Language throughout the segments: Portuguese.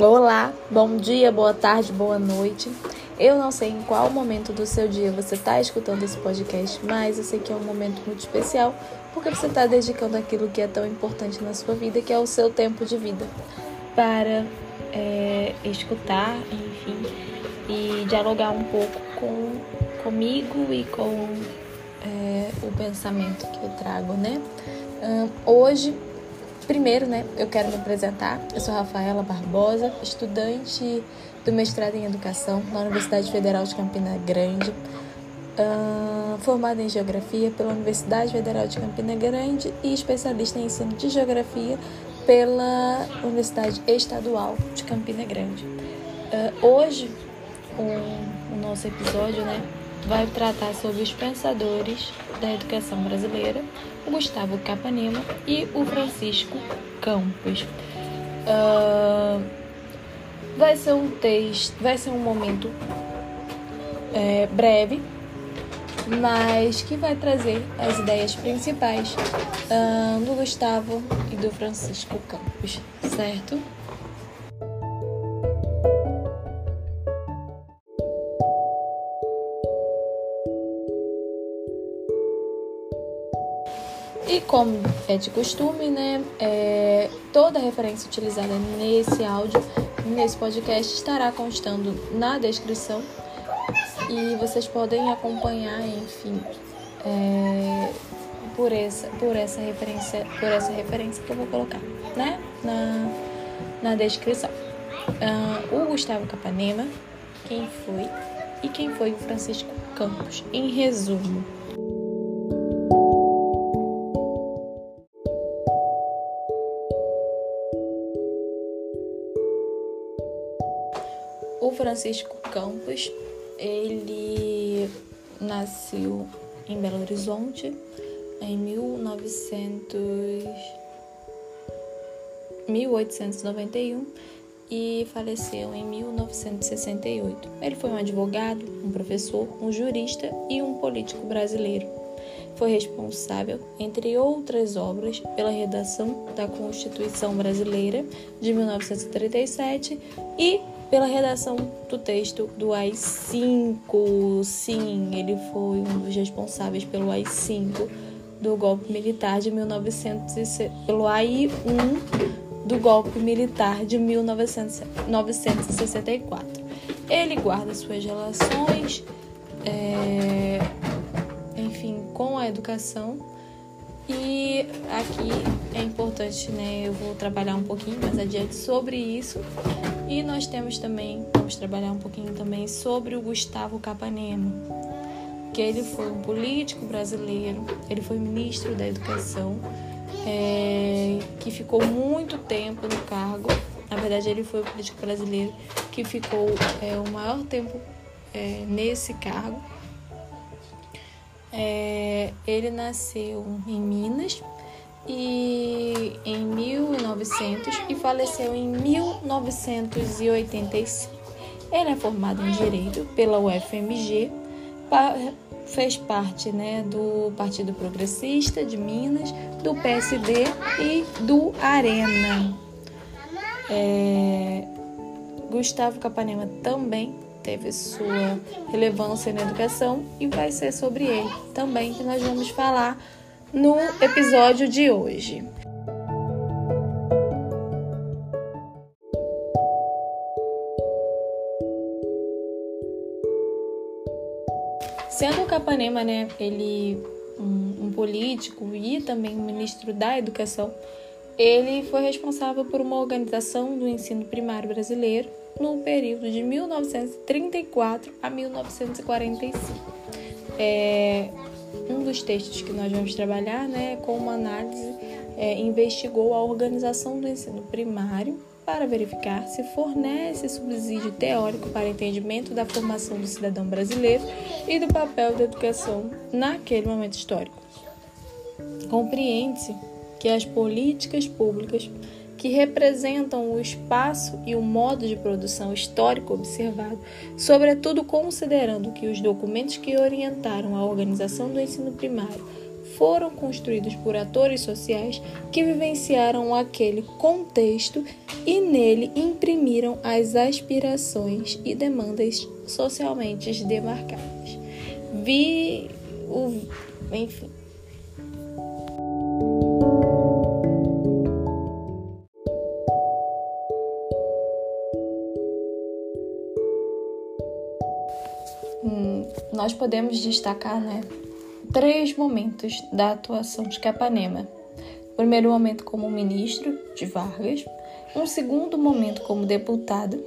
Olá, bom dia, boa tarde, boa noite. Eu não sei em qual momento do seu dia você está escutando esse podcast, mas eu sei que é um momento muito especial porque você está dedicando aquilo que é tão importante na sua vida, que é o seu tempo de vida, para é, escutar, enfim, e dialogar um pouco com comigo e com é, o pensamento que eu trago, né? hoje Primeiro, né, eu quero me apresentar. Eu sou Rafaela Barbosa, estudante do mestrado em Educação na Universidade Federal de Campina Grande, uh, formada em Geografia pela Universidade Federal de Campina Grande e especialista em ensino de Geografia pela Universidade Estadual de Campina Grande. Uh, hoje, o, o nosso episódio, né, vai tratar sobre os pensadores da educação brasileira, o Gustavo Capanema e o Francisco Campos. Uh, vai ser um texto, vai ser um momento é, breve, mas que vai trazer as ideias principais uh, do Gustavo e do Francisco Campos, certo? Como é de costume, né, é, toda referência utilizada nesse áudio, nesse podcast, estará constando na descrição e vocês podem acompanhar, enfim, é, por essa, por essa referência, por essa referência que eu vou colocar, né, na, na descrição. Uh, o Gustavo Capanema, quem foi e quem foi o Francisco Campos, em resumo. O Francisco Campos, ele nasceu em Belo Horizonte em 1900, 1891 e faleceu em 1968. Ele foi um advogado, um professor, um jurista e um político brasileiro. Foi responsável, entre outras obras, pela redação da Constituição Brasileira de 1937 e pela redação do texto do AI-5. Sim, ele foi um dos responsáveis pelo AI-5 do golpe militar de 1900 pelo AI-1 do golpe militar de 1964. Ele guarda suas relações, é, enfim, com a educação e aqui é importante, né? Eu vou trabalhar um pouquinho mais adiante sobre isso. E nós temos também, vamos trabalhar um pouquinho também sobre o Gustavo Capanema, que ele foi um político brasileiro, ele foi ministro da Educação, é, que ficou muito tempo no cargo. Na verdade, ele foi o político brasileiro que ficou é, o maior tempo é, nesse cargo é, ele nasceu em Minas e em 1900 e faleceu em 1985. Ele é formado em Direito pela UFMG, fez parte né, do Partido Progressista de Minas, do PSD e do Arena. É, Gustavo Capanema também teve sua relevância na educação e vai ser sobre ele também que nós vamos falar no episódio de hoje. Sendo o Capanema, né, ele um, um político e também um ministro da educação, ele foi responsável por uma organização do ensino primário brasileiro no período de 1934 a 1945. É, um dos textos que nós vamos trabalhar, né, com uma análise, é, investigou a organização do ensino primário para verificar se fornece subsídio teórico para entendimento da formação do cidadão brasileiro e do papel da educação naquele momento histórico. Compreende-se que as políticas públicas que representam o espaço e o modo de produção histórico observado, sobretudo considerando que os documentos que orientaram a organização do ensino primário foram construídos por atores sociais que vivenciaram aquele contexto e nele imprimiram as aspirações e demandas socialmente demarcadas. Vi o. Enfim. Podemos destacar, né, três momentos da atuação de Capanema. O primeiro momento como ministro de Vargas, um segundo momento como deputado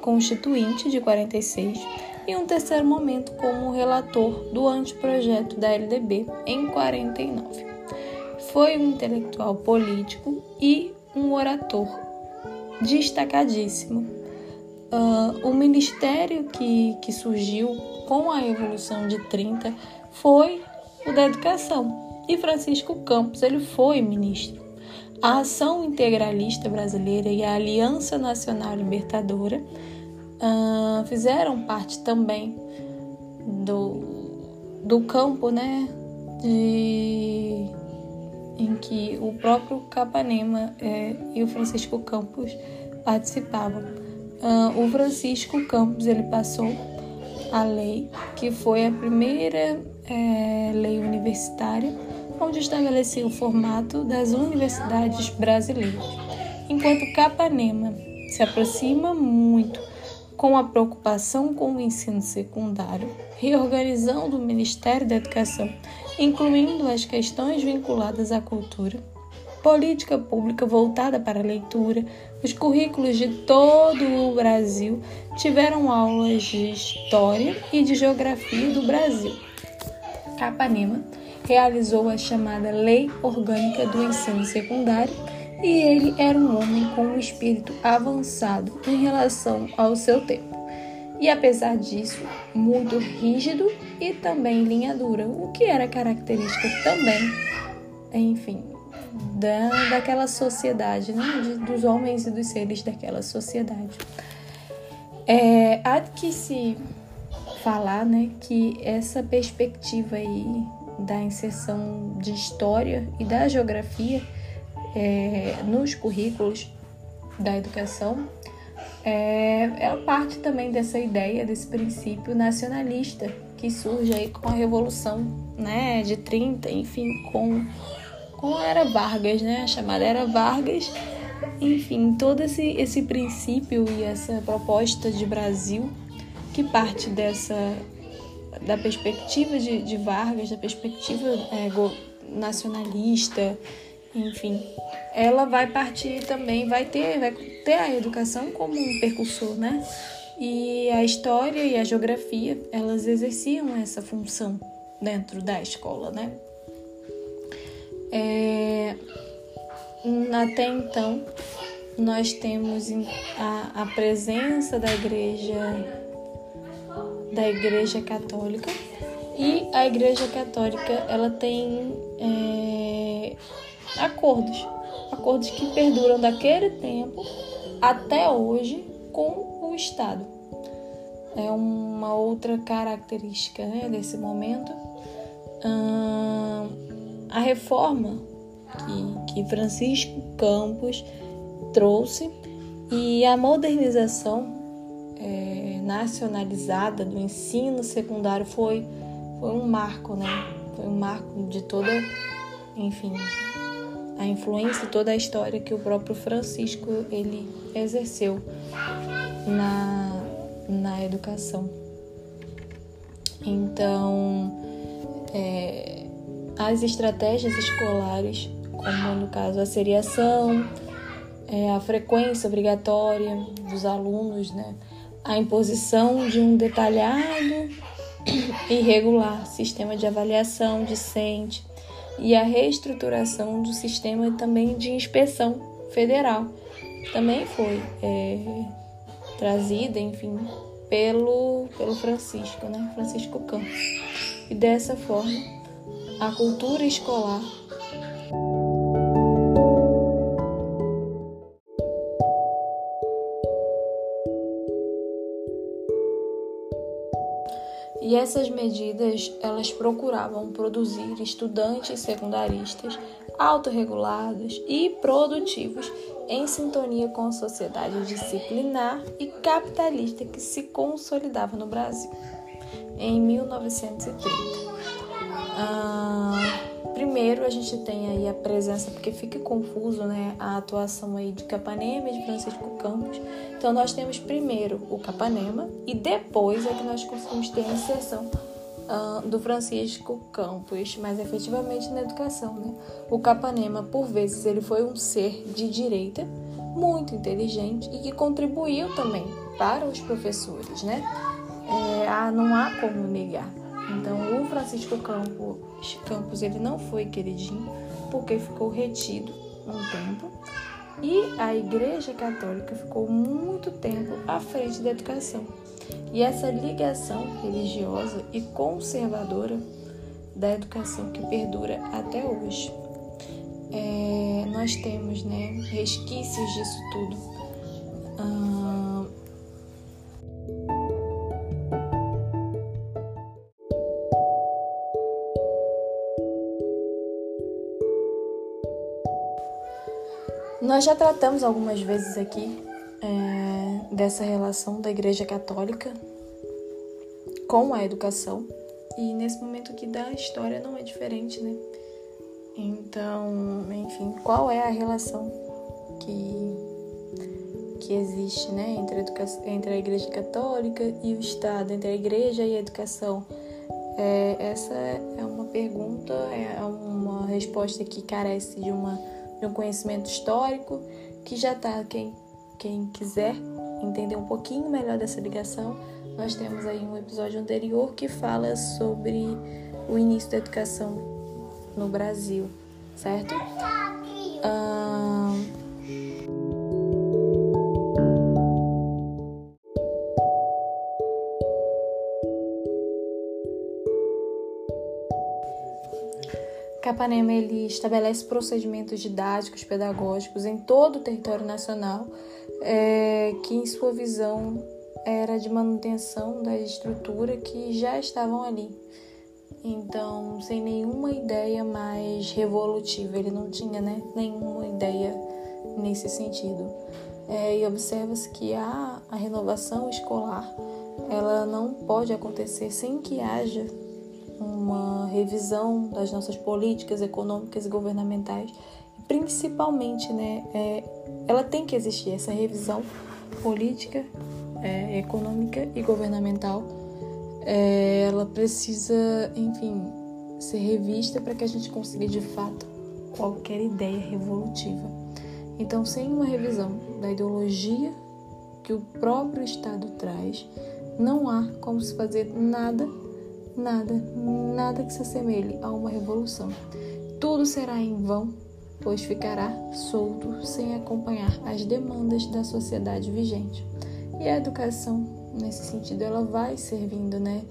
constituinte de 46 e um terceiro momento como relator do anteprojeto da LDB em 49. Foi um intelectual político e um orator destacadíssimo. Uh, o ministério que, que surgiu com a Revolução de 30 foi o da Educação e Francisco Campos ele foi ministro. A Ação Integralista Brasileira e a Aliança Nacional Libertadora uh, fizeram parte também do, do campo, né, de, em que o próprio Capanema é, e o Francisco Campos participavam. Uh, o Francisco Campos ele passou a lei que foi a primeira é, lei universitária onde estabelecia o formato das universidades brasileiras, enquanto Capanema se aproxima muito com a preocupação com o ensino secundário, reorganizando o Ministério da Educação, incluindo as questões vinculadas à cultura, política pública voltada para a leitura, os currículos de todo o Brasil tiveram aulas de história e de geografia do Brasil. Capanema realizou a chamada Lei Orgânica do Ensino Secundário e ele era um homem com um espírito avançado em relação ao seu tempo. E apesar disso, muito rígido e também linha dura, o que era característica também, enfim, da, daquela sociedade, né? De, dos homens e dos seres daquela sociedade. É, há que se falar né, que essa perspectiva aí da inserção de história e da geografia é, nos currículos da educação é, é parte também dessa ideia, desse princípio nacionalista que surge aí com a Revolução né, de 30, enfim, com, com a Era Vargas, né, a chamada Era Vargas. Enfim, todo esse, esse princípio e essa proposta de Brasil que parte dessa da perspectiva de, de Vargas, da perspectiva é, nacionalista, enfim, ela vai partir também, vai ter, vai ter a educação como um percursor, né? E a história e a geografia, elas exerciam essa função dentro da escola, né? É, até então, nós temos a, a presença da igreja da igreja católica e a igreja católica ela tem é, acordos acordos que perduram daquele tempo até hoje com o Estado. É uma outra característica né, desse momento. Hum, a reforma que, que Francisco Campos trouxe e a modernização é, nacionalizada do ensino secundário foi, foi um marco, né? Foi um marco de toda, enfim, a influência toda a história que o próprio Francisco ele exerceu na, na educação. Então, é, as estratégias escolares, como no caso a seriação, é, a frequência obrigatória dos alunos, né, a imposição de um detalhado e regular sistema de avaliação discente, e a reestruturação do sistema também de inspeção federal também foi é, trazida, enfim, pelo, pelo Francisco, né? Francisco Campos. E dessa forma, a cultura escolar E essas medidas, elas procuravam produzir estudantes secundaristas autorregulados e produtivos em sintonia com a sociedade disciplinar e capitalista que se consolidava no Brasil em 1930. Ah, primeiro a gente tem aí a presença, porque fica confuso né, a atuação aí de Capanema e de Francisco Campos. Então nós temos primeiro o Capanema e depois é que nós conseguimos ter a inserção uh, do Francisco Campos, mas efetivamente na educação. Né? O Capanema, por vezes, ele foi um ser de direita, muito inteligente e que contribuiu também para os professores, né? É, não há como negar. Então, o Francisco Campos, Campos ele não foi queridinho porque ficou retido um tempo e a Igreja Católica ficou muito tempo à frente da educação. E essa ligação religiosa e conservadora da educação que perdura até hoje. É, nós temos né, resquícios disso tudo. Ah, nós já tratamos algumas vezes aqui é, dessa relação da Igreja Católica com a educação. E nesse momento aqui da história não é diferente, né? Então, enfim, qual é a relação que, que existe né, entre, a educação, entre a Igreja Católica e o Estado, entre a Igreja e a educação? É, essa é uma pergunta, é uma resposta que carece de, uma, de um conhecimento histórico, que já está, quem, quem quiser entender um pouquinho melhor dessa ligação, nós temos aí um episódio anterior que fala sobre o início da educação no Brasil, certo? Um... Capanema ele estabelece procedimentos didáticos, pedagógicos em todo o território nacional, é, que em sua visão era de manutenção da estrutura que já estavam ali. Então, sem nenhuma ideia mais revolutiva, ele não tinha né, nenhuma ideia nesse sentido. É, e observa-se que a, a renovação escolar ela não pode acontecer sem que haja uma revisão das nossas políticas econômicas e governamentais. Principalmente, né, é, ela tem que existir essa revisão política é, econômica e governamental, é, ela precisa, enfim, ser revista para que a gente consiga de fato qualquer ideia revolutiva. Então, sem uma revisão da ideologia que o próprio Estado traz, não há como se fazer nada, nada, nada que se assemelhe a uma revolução. Tudo será em vão, pois ficará solto sem acompanhar as demandas da sociedade vigente. E a educação, nesse sentido, ela vai servindo, né?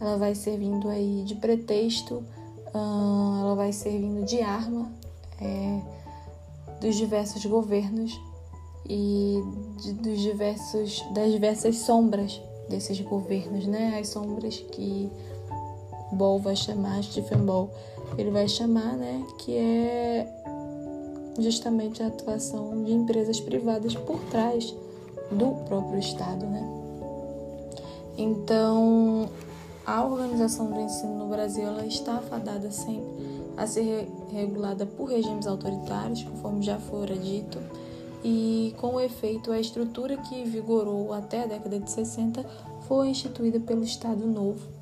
Ela vai servindo aí de pretexto, ela vai servindo de arma é, dos diversos governos e de, dos diversos, das diversas sombras desses governos, né? As sombras que Ball vai chamar, Stephen Ball, ele vai chamar, né? Que é justamente a atuação de empresas privadas por trás do próprio Estado, né? Então, a organização do ensino no Brasil ela está afadada sempre a ser regulada por regimes autoritários, conforme já fora dito, e com efeito a estrutura que vigorou até a década de 60 foi instituída pelo Estado Novo.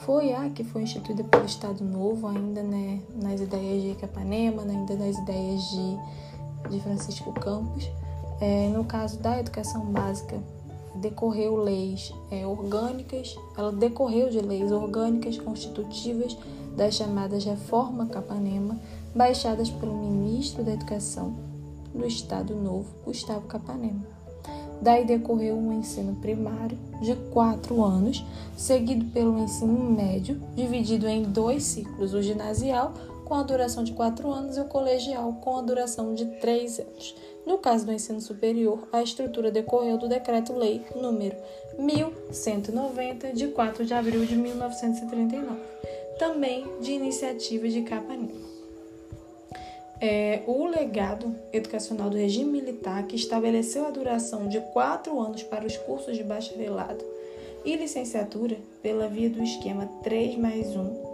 Foi a que foi instituída pelo Estado Novo, ainda né, nas ideias de Capanema, ainda nas ideias de, de Francisco Campos, é, no caso da educação básica, decorreu leis é, orgânicas, ela decorreu de leis orgânicas constitutivas das chamadas Reforma Capanema, baixadas pelo ministro da Educação do Estado Novo, Gustavo Capanema. Daí decorreu um ensino primário de quatro anos, seguido pelo ensino médio, dividido em dois ciclos: o ginasial, com a duração de quatro anos, e o colegial, com a duração de três anos No caso do ensino superior, a estrutura decorreu do Decreto-Lei número 1190, de 4 de abril de 1939, também de iniciativa de Capanema. É, o legado educacional do regime militar, que estabeleceu a duração de quatro anos para os cursos de bacharelado e licenciatura pela via do esquema 3 mais 1,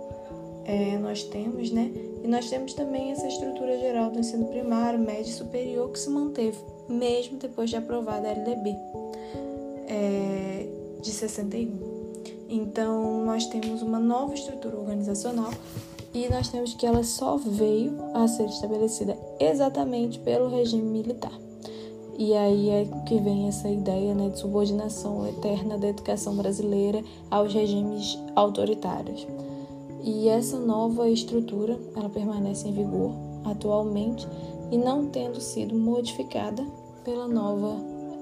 é, nós temos, né? E nós temos também essa estrutura geral do ensino primário, médio e superior que se manteve, mesmo depois de aprovada a LDB é, de 61. Então, nós temos uma nova estrutura organizacional e nós temos que ela só veio a ser estabelecida exatamente pelo regime militar. E aí é que vem essa ideia né, de subordinação eterna da educação brasileira aos regimes autoritários. E essa nova estrutura, ela permanece em vigor atualmente e não tendo sido modificada pela nova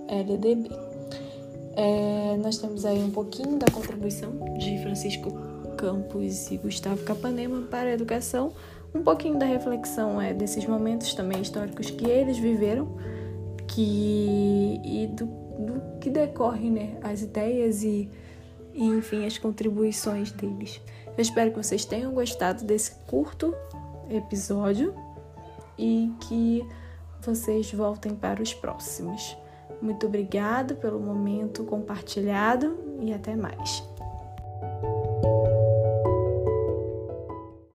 LDB. É, nós temos aí um pouquinho da contribuição de Francisco Campos e Gustavo Capanema para a educação, um pouquinho da reflexão é desses momentos também históricos que eles viveram, que e do, do que decorre, né, as ideias e, e enfim as contribuições deles. Eu espero que vocês tenham gostado desse curto episódio e que vocês voltem para os próximos. Muito obrigado pelo momento compartilhado e até mais.